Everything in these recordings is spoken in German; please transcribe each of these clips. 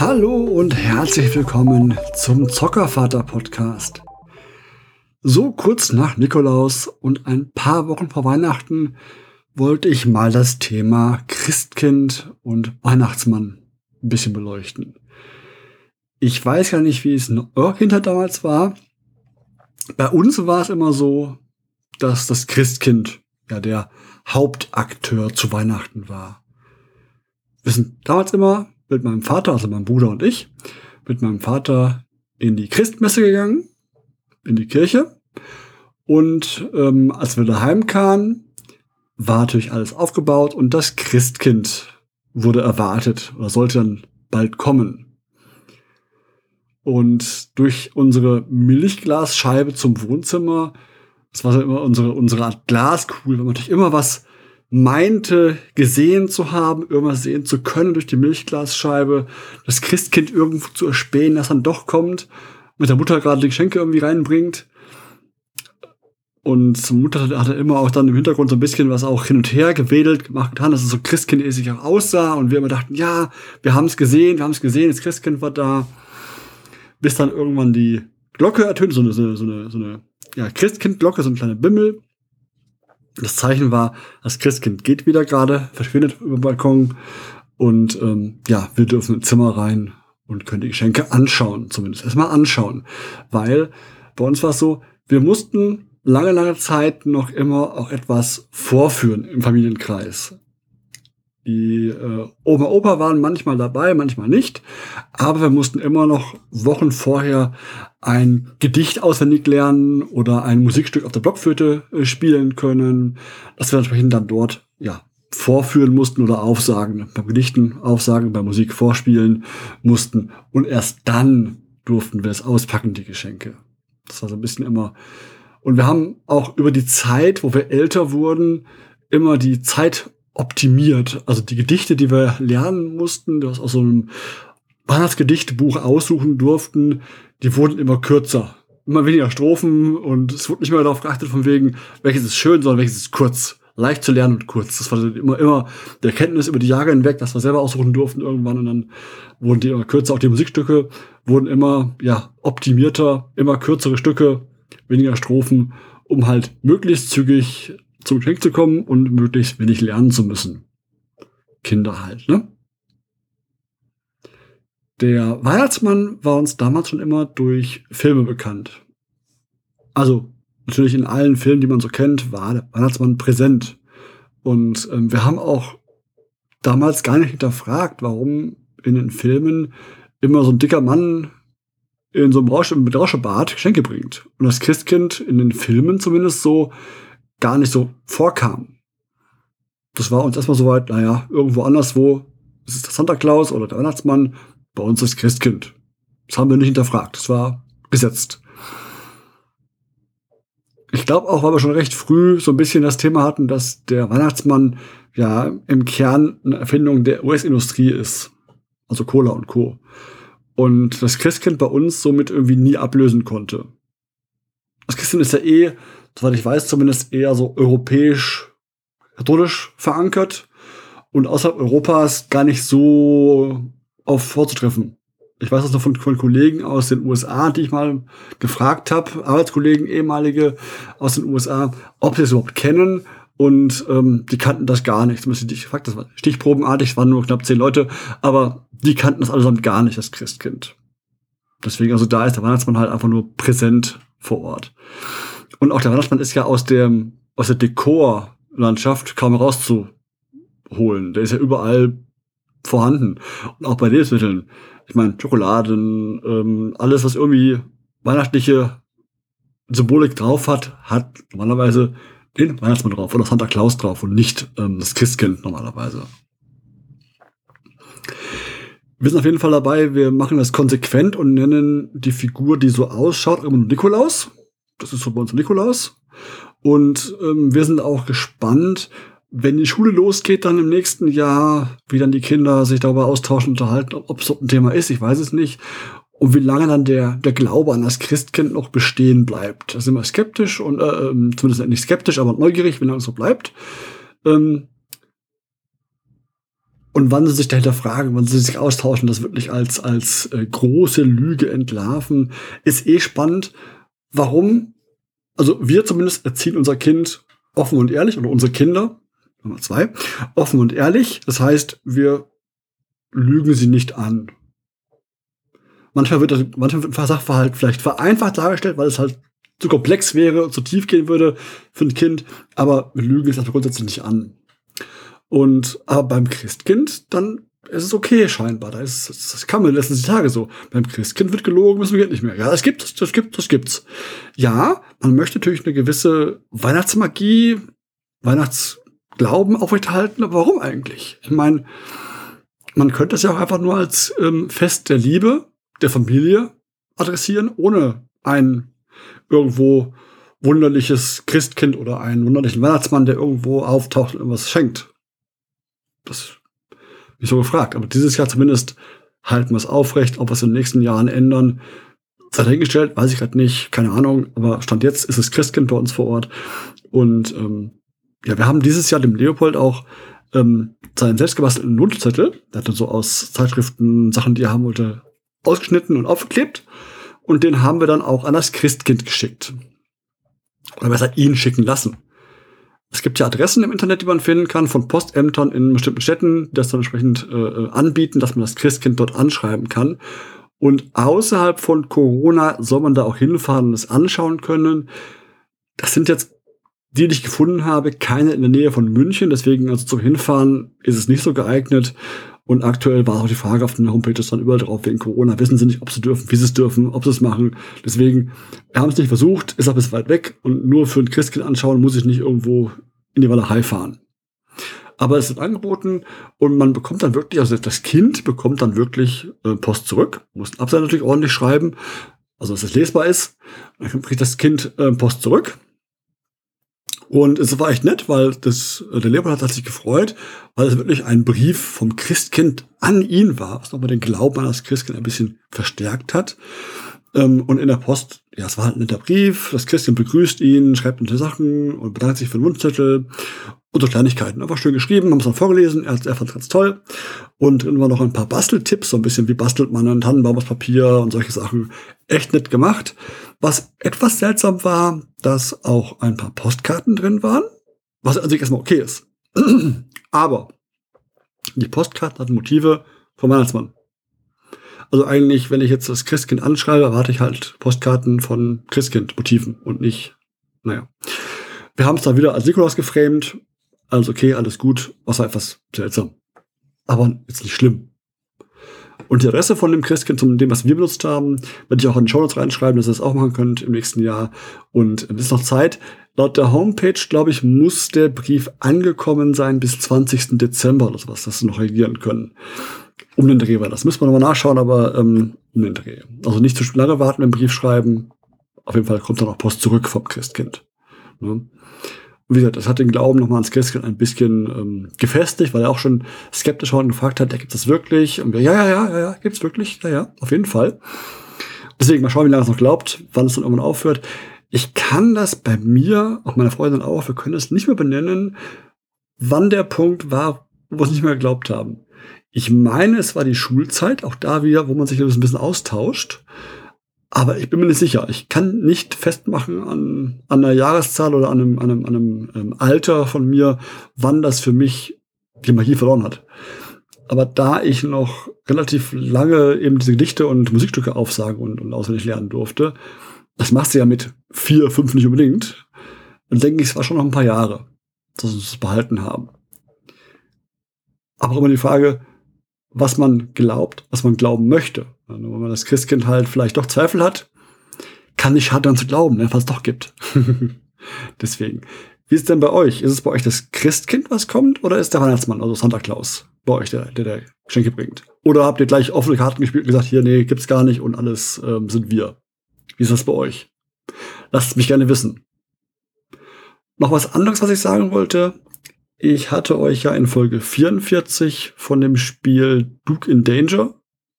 Hallo und herzlich willkommen zum Zockervater Podcast. So kurz nach Nikolaus und ein paar Wochen vor Weihnachten wollte ich mal das Thema Christkind und Weihnachtsmann ein bisschen beleuchten. Ich weiß ja nicht, wie es hinter damals war. Bei uns war es immer so, dass das Christkind ja der Hauptakteur zu Weihnachten war. Wir sind damals immer mit meinem Vater, also meinem Bruder und ich, mit meinem Vater in die Christmesse gegangen, in die Kirche. Und ähm, als wir daheim kamen, war natürlich alles aufgebaut und das Christkind wurde erwartet oder sollte dann bald kommen. Und durch unsere Milchglasscheibe zum Wohnzimmer, das war so immer unsere, unsere Art Glaskugel, weil man natürlich immer was meinte, gesehen zu haben, irgendwas sehen zu können durch die Milchglasscheibe, das Christkind irgendwo zu erspähen, das dann doch kommt, mit der Mutter gerade die Geschenke irgendwie reinbringt. Und Mutter hat er immer auch dann im Hintergrund so ein bisschen was auch hin und her gewedelt gemacht getan, dass es so Christkind-mäßig auch aussah. Und wir immer dachten, ja, wir haben es gesehen, wir haben es gesehen, das Christkind war da. Bis dann irgendwann die Glocke ertönt, so eine, so eine, so eine ja, Christkind-Glocke, so ein kleiner Bimmel. Das Zeichen war, das Christkind geht wieder gerade, verschwindet über den Balkon und ähm, ja, wir dürfen ins Zimmer rein und können die Geschenke anschauen, zumindest erstmal anschauen. Weil bei uns war es so, wir mussten lange, lange Zeit noch immer auch etwas vorführen im Familienkreis. Die äh, Oma, Opa waren manchmal dabei, manchmal nicht. Aber wir mussten immer noch Wochen vorher ein Gedicht auswendig lernen oder ein Musikstück auf der Blockflöte äh, spielen können, dass wir entsprechend dann dort ja vorführen mussten oder aufsagen. Beim Gedichten aufsagen, bei Musik vorspielen mussten. Und erst dann durften wir es auspacken, die Geschenke. Das war so ein bisschen immer. Und wir haben auch über die Zeit, wo wir älter wurden, immer die Zeit optimiert. Also die Gedichte, die wir lernen mussten, das aus so einem Weihnachtsgedichtbuch aussuchen durften, die wurden immer kürzer. Immer weniger Strophen und es wurde nicht mehr darauf geachtet, von wegen, welches ist schön, sondern welches ist kurz. Leicht zu lernen und kurz. Das war immer, immer der Kenntnis über die Jahre hinweg, dass wir selber aussuchen durften irgendwann und dann wurden die immer kürzer. Auch die Musikstücke wurden immer, ja, optimierter, immer kürzere Stücke, weniger Strophen, um halt möglichst zügig zum Geschenk zu kommen und möglichst wenig lernen zu müssen. Kinder halt, ne? Der Weihnachtsmann war uns damals schon immer durch Filme bekannt. Also natürlich in allen Filmen, die man so kennt, war der Weihnachtsmann präsent. Und ähm, wir haben auch damals gar nicht hinterfragt, warum in den Filmen immer so ein dicker Mann in so einem Rausch, mit Rauschebart Geschenke bringt. Und das Christkind in den Filmen zumindest so gar nicht so vorkam. Das war uns erstmal soweit, naja, irgendwo anderswo ist es der Santa Claus oder der Weihnachtsmann, bei uns ist Christkind. Das haben wir nicht hinterfragt, das war gesetzt. Ich glaube auch, weil wir schon recht früh so ein bisschen das Thema hatten, dass der Weihnachtsmann ja im Kern eine Erfindung der US-Industrie ist. Also Cola und Co. Und das Christkind bei uns somit irgendwie nie ablösen konnte. Das Christkind ist ja eh soweit ich weiß, zumindest eher so europäisch, katholisch verankert und außerhalb Europas gar nicht so auf vorzutreffen. Ich weiß das noch von, von Kollegen aus den USA, die ich mal gefragt habe, Arbeitskollegen, ehemalige aus den USA, ob sie es überhaupt kennen. Und ähm, die kannten das gar nicht. Zumindest ich gefragt, das war stichprobenartig, es waren nur knapp zehn Leute, aber die kannten das allesamt gar nicht, das Christkind. Deswegen, also da ist der Weihnachtsmann halt einfach nur präsent vor Ort. Und auch der Weihnachtsmann ist ja aus dem, aus der Dekorlandschaft kaum rauszuholen. Der ist ja überall vorhanden. Und auch bei Lebensmitteln. Ich meine, Schokoladen, ähm, alles, was irgendwie weihnachtliche Symbolik drauf hat, hat normalerweise den Weihnachtsmann drauf oder Santa Claus drauf und nicht ähm, das Christkind normalerweise. Wir sind auf jeden Fall dabei, wir machen das konsequent und nennen die Figur, die so ausschaut, immer Nikolaus. Das ist so bei uns Nikolaus. Und ähm, wir sind auch gespannt, wenn die Schule losgeht, dann im nächsten Jahr, wie dann die Kinder sich darüber austauschen, unterhalten, ob es so ein Thema ist, ich weiß es nicht. Und wie lange dann der, der Glaube an das Christkind noch bestehen bleibt. Da sind wir skeptisch und äh, ähm, zumindest nicht skeptisch, aber neugierig, wie lange es so bleibt. Ähm, Und wann sie sich dahinter fragen, wann sie sich austauschen, das wirklich als, als äh, große Lüge entlarven, ist eh spannend. Warum? Also wir zumindest erziehen unser Kind offen und ehrlich, oder unsere Kinder, Nummer zwei, offen und ehrlich. Das heißt, wir lügen sie nicht an. Manchmal wird, das, manchmal wird ein Sachverhalt vielleicht vereinfacht dargestellt, weil es halt zu komplex wäre, zu tief gehen würde für ein Kind, aber wir lügen es also grundsätzlich nicht an. Und aber beim Christkind, dann ist es okay scheinbar. Da ist, das kann man in den letzten Tage so. Beim Christkind wird gelogen, müssen wir nicht mehr. Ja, das gibt's, das gibt's, das gibt's. Ja, man möchte natürlich eine gewisse Weihnachtsmagie, Weihnachtsglauben aufrechterhalten, aber warum eigentlich? Ich meine, man könnte es ja auch einfach nur als ähm, Fest der Liebe, der Familie adressieren, ohne ein irgendwo wunderliches Christkind oder einen wunderlichen Weihnachtsmann, der irgendwo auftaucht und irgendwas schenkt. Das nicht so gefragt. Aber dieses Jahr zumindest halten wir es aufrecht. Ob wir es in den nächsten Jahren ändern, sei dahingestellt, weiß ich gerade nicht, keine Ahnung. Aber Stand jetzt ist es Christkind bei uns vor Ort. Und ähm, ja, wir haben dieses Jahr dem Leopold auch ähm, seinen selbstgebastelten Notzettel, der hatte so aus Zeitschriften Sachen, die er haben wollte, ausgeschnitten und aufgeklebt. Und den haben wir dann auch an das Christkind geschickt. Oder besser ihn schicken lassen. Es gibt ja Adressen im Internet, die man finden kann, von Postämtern in bestimmten Städten, die das dann entsprechend äh, äh, anbieten, dass man das Christkind dort anschreiben kann. Und außerhalb von Corona soll man da auch hinfahren und es anschauen können. Das sind jetzt die, die ich gefunden habe, keine in der Nähe von München. Deswegen also zum Hinfahren ist es nicht so geeignet. Und aktuell war auch die Frage auf den Homepages dann überall drauf, wegen Corona wissen sie nicht, ob sie dürfen, wie sie es dürfen, ob sie es machen. Deswegen, wir haben es nicht versucht, ist auch bis weit weg und nur für ein Christkind anschauen muss ich nicht irgendwo in die Walachei fahren. Aber es ist angeboten und man bekommt dann wirklich, also das Kind bekommt dann wirklich äh, Post zurück, muss den Absender natürlich ordentlich schreiben, also dass es lesbar ist. Dann kriegt das Kind äh, Post zurück und es war echt nett, weil das, äh, der Leopold hat sich gefreut, weil es wirklich ein Brief vom Christkind an ihn war, was nochmal den Glauben an das Christkind ein bisschen verstärkt hat. Ähm, und in der Post, ja, es war halt ein netter Brief, das Christkind begrüßt ihn, schreibt nette Sachen und bedankt sich für den Wunschzettel und so Kleinigkeiten. Einfach schön geschrieben, haben es dann vorgelesen, er, er fand es ganz toll. Und drin waren noch ein paar Basteltipps, so ein bisschen wie bastelt man einen Tannenbaum aus Papier und solche Sachen. Echt nett gemacht. Was etwas seltsam war, dass auch ein paar Postkarten drin waren, was an sich erstmal okay ist. Aber die Postkarten hatten Motive vom Weihnachtsmann. Also eigentlich, wenn ich jetzt das Christkind anschreibe, erwarte ich halt Postkarten von Christkind-Motiven und nicht, naja. Wir haben es dann wieder als Nikolaus geframed alles okay, alles gut, außer etwas seltsam. Aber jetzt nicht schlimm. Und die Adresse von dem Christkind, von dem, was wir benutzt haben, werde ich auch in die Show Notes reinschreiben, dass ihr das auch machen könnt im nächsten Jahr. Und es ist noch Zeit. Laut der Homepage, glaube ich, muss der Brief angekommen sein bis 20. Dezember oder sowas, dass sie noch reagieren können. Um den Dreh war das. Müssen wir nochmal nachschauen, aber ähm, um den Dreh. Also nicht zu lange warten dem Brief schreiben. Auf jeden Fall kommt dann auch Post zurück vom Christkind. Ne? Wie gesagt, das hat den Glauben nochmal ans Christkind ein bisschen ähm, gefestigt, weil er auch schon skeptisch war und gefragt hat, ja, gibt es das wirklich? Und wir, ja, ja, ja, ja, ja, gibt's wirklich? Ja, ja, auf jeden Fall. Deswegen mal schauen, wie lange es noch glaubt, wann es dann irgendwann aufhört. Ich kann das bei mir, auch meiner Freundin auch, wir können es nicht mehr benennen, wann der Punkt war, wo wir es nicht mehr geglaubt haben. Ich meine, es war die Schulzeit, auch da wieder, wo man sich ein bisschen austauscht. Aber ich bin mir nicht sicher. Ich kann nicht festmachen an, an einer Jahreszahl oder an einem, an einem, an einem ähm, Alter von mir, wann das für mich die Magie verloren hat. Aber da ich noch relativ lange eben diese Gedichte und Musikstücke aufsagen und, und auswendig lernen durfte, das machst du ja mit vier, fünf nicht unbedingt, dann denke ich, es war schon noch ein paar Jahre, dass wir es behalten haben. Aber immer die Frage, was man glaubt, was man glauben möchte. Also wenn man das Christkind halt vielleicht doch Zweifel hat, kann nicht hart daran zu glauben, ne, was es doch gibt. Deswegen. Wie ist es denn bei euch? Ist es bei euch das Christkind, was kommt, oder ist der Weihnachtsmann, also Santa Claus, bei euch, der, der, der Geschenke bringt? Oder habt ihr gleich offene Karten gespielt und gesagt, hier, nee, gibt's gar nicht und alles ähm, sind wir? Wie ist das bei euch? Lasst mich gerne wissen. Noch was anderes, was ich sagen wollte. Ich hatte euch ja in Folge 44 von dem Spiel Duke in Danger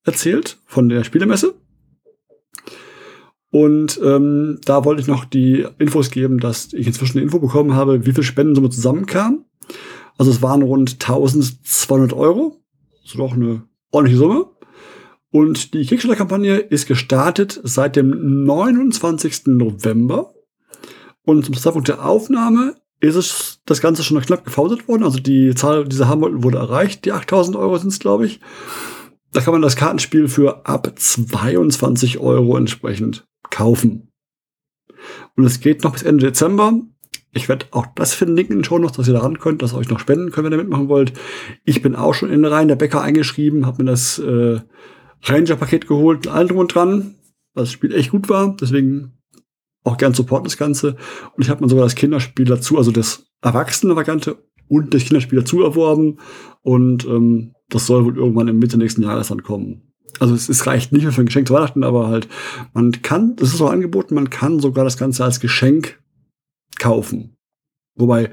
erzählt, von der Spielemesse. Und ähm, da wollte ich noch die Infos geben, dass ich inzwischen eine Info bekommen habe, wie viel Spendensumme zusammenkam. Also es waren rund 1200 Euro, ist doch eine ordentliche Summe. Und die Kickstarter-Kampagne ist gestartet seit dem 29. November. Und zum Zeitpunkt der Aufnahme ist es das Ganze schon knapp gefausert worden. Also die Zahl, die sie haben wollten, wurde erreicht. Die 8000 Euro sind es, glaube ich. Da kann man das Kartenspiel für ab 22 Euro entsprechend kaufen. Und es geht noch bis Ende Dezember. Ich werde auch das verlinken in den Show noch, dass ihr da ran könnt, dass ihr euch noch spenden könnt, wenn ihr mitmachen wollt. Ich bin auch schon in den Reihen der Bäcker eingeschrieben, habe mir das äh, Ranger-Paket geholt, allen drum und dran, weil das Spiel echt gut war. Deswegen auch gern supporten das Ganze. Und ich habe mir sogar das Kinderspiel dazu, also das Erwachsene-Variante und das Kinderspiel dazu erworben. Und ähm, das soll wohl irgendwann im Mitte nächsten Jahres dann kommen. Also es, es reicht nicht mehr für ein Geschenk zu Weihnachten, aber halt, man kann, das ist auch angeboten, man kann sogar das Ganze als Geschenk kaufen. Wobei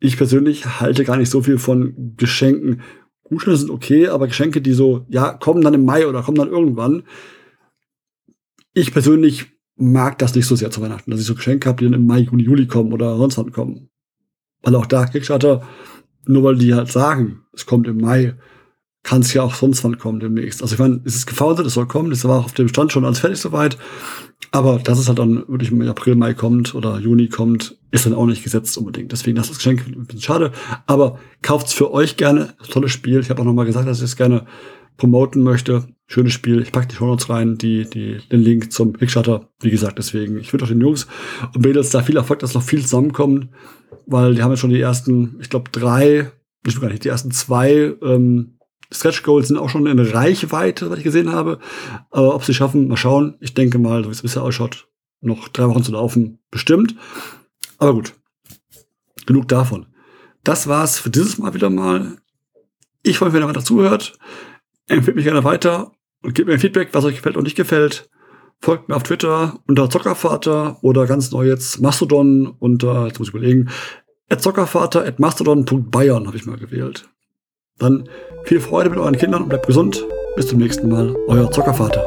ich persönlich halte gar nicht so viel von Geschenken. Gutscheine sind okay, aber Geschenke, die so, ja, kommen dann im Mai oder kommen dann irgendwann. Ich persönlich mag das nicht so sehr zu Weihnachten, dass ich so Geschenke habe, die dann im Mai, Juni, Juli kommen oder sonst wann kommen. Weil auch da Kickstarter, nur weil die halt sagen, es kommt im Mai, kann es ja auch sonst wann kommen demnächst. Also ich meine, es ist gefounded, es soll kommen, das war auch auf dem Stand schon alles fertig soweit. Aber dass es halt dann wirklich im April, Mai kommt oder Juni kommt, ist dann auch nicht gesetzt unbedingt. Deswegen das ist Geschenk ein bisschen schade. Aber kauft's für euch gerne. Tolles Spiel. Ich habe auch noch mal gesagt, dass ich es gerne promoten möchte. Schönes Spiel. Ich packe die Shownotes rein, die, die, den Link zum Kickstarter. Wie gesagt, deswegen. Ich wünsche auch den Jungs und Mädels da viel Erfolg, dass noch viel zusammenkommt, weil die haben jetzt schon die ersten, ich glaube, drei, nicht gar nicht, die ersten zwei ähm, Stretch Goals sind auch schon in Reichweite, was ich gesehen habe. Aber ob sie schaffen, mal schauen. Ich denke mal, so wie es bisher ausschaut, noch drei Wochen zu laufen, bestimmt. Aber gut, genug davon. Das war's für dieses Mal wieder mal. Ich freue mich, wenn ihr weiter zuhört. Empfehlt mich gerne weiter und gebt mir Feedback, was euch gefällt und nicht gefällt. Folgt mir auf Twitter unter Zockervater oder ganz neu jetzt Mastodon unter, jetzt muss ich überlegen, at Zockervater at mastodon.bayern habe ich mal gewählt. Dann viel Freude mit euren Kindern und bleibt gesund. Bis zum nächsten Mal, euer Zockervater.